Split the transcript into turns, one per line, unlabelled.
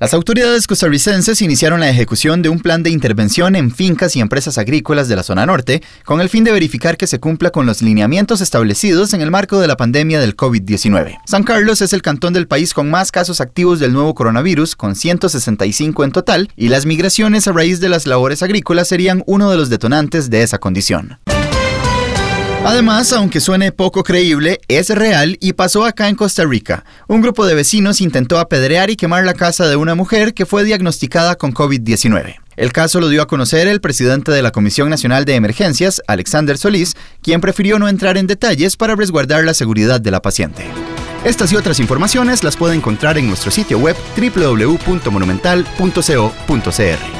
Las autoridades costarricenses iniciaron la ejecución de un plan de intervención en fincas y empresas agrícolas de la zona norte con el fin de verificar que se cumpla con los lineamientos establecidos en el marco de la pandemia del COVID-19. San Carlos es el cantón del país con más casos activos del nuevo coronavirus, con 165 en total, y las migraciones a raíz de las labores agrícolas serían uno de los detonantes de esa condición. Además, aunque suene poco creíble, es real y pasó acá en Costa Rica. Un grupo de vecinos intentó apedrear y quemar la casa de una mujer que fue diagnosticada con COVID-19. El caso lo dio a conocer el presidente de la Comisión Nacional de Emergencias, Alexander Solís, quien prefirió no entrar en detalles para resguardar la seguridad de la paciente. Estas y otras informaciones las puede encontrar en nuestro sitio web www.monumental.co.cr.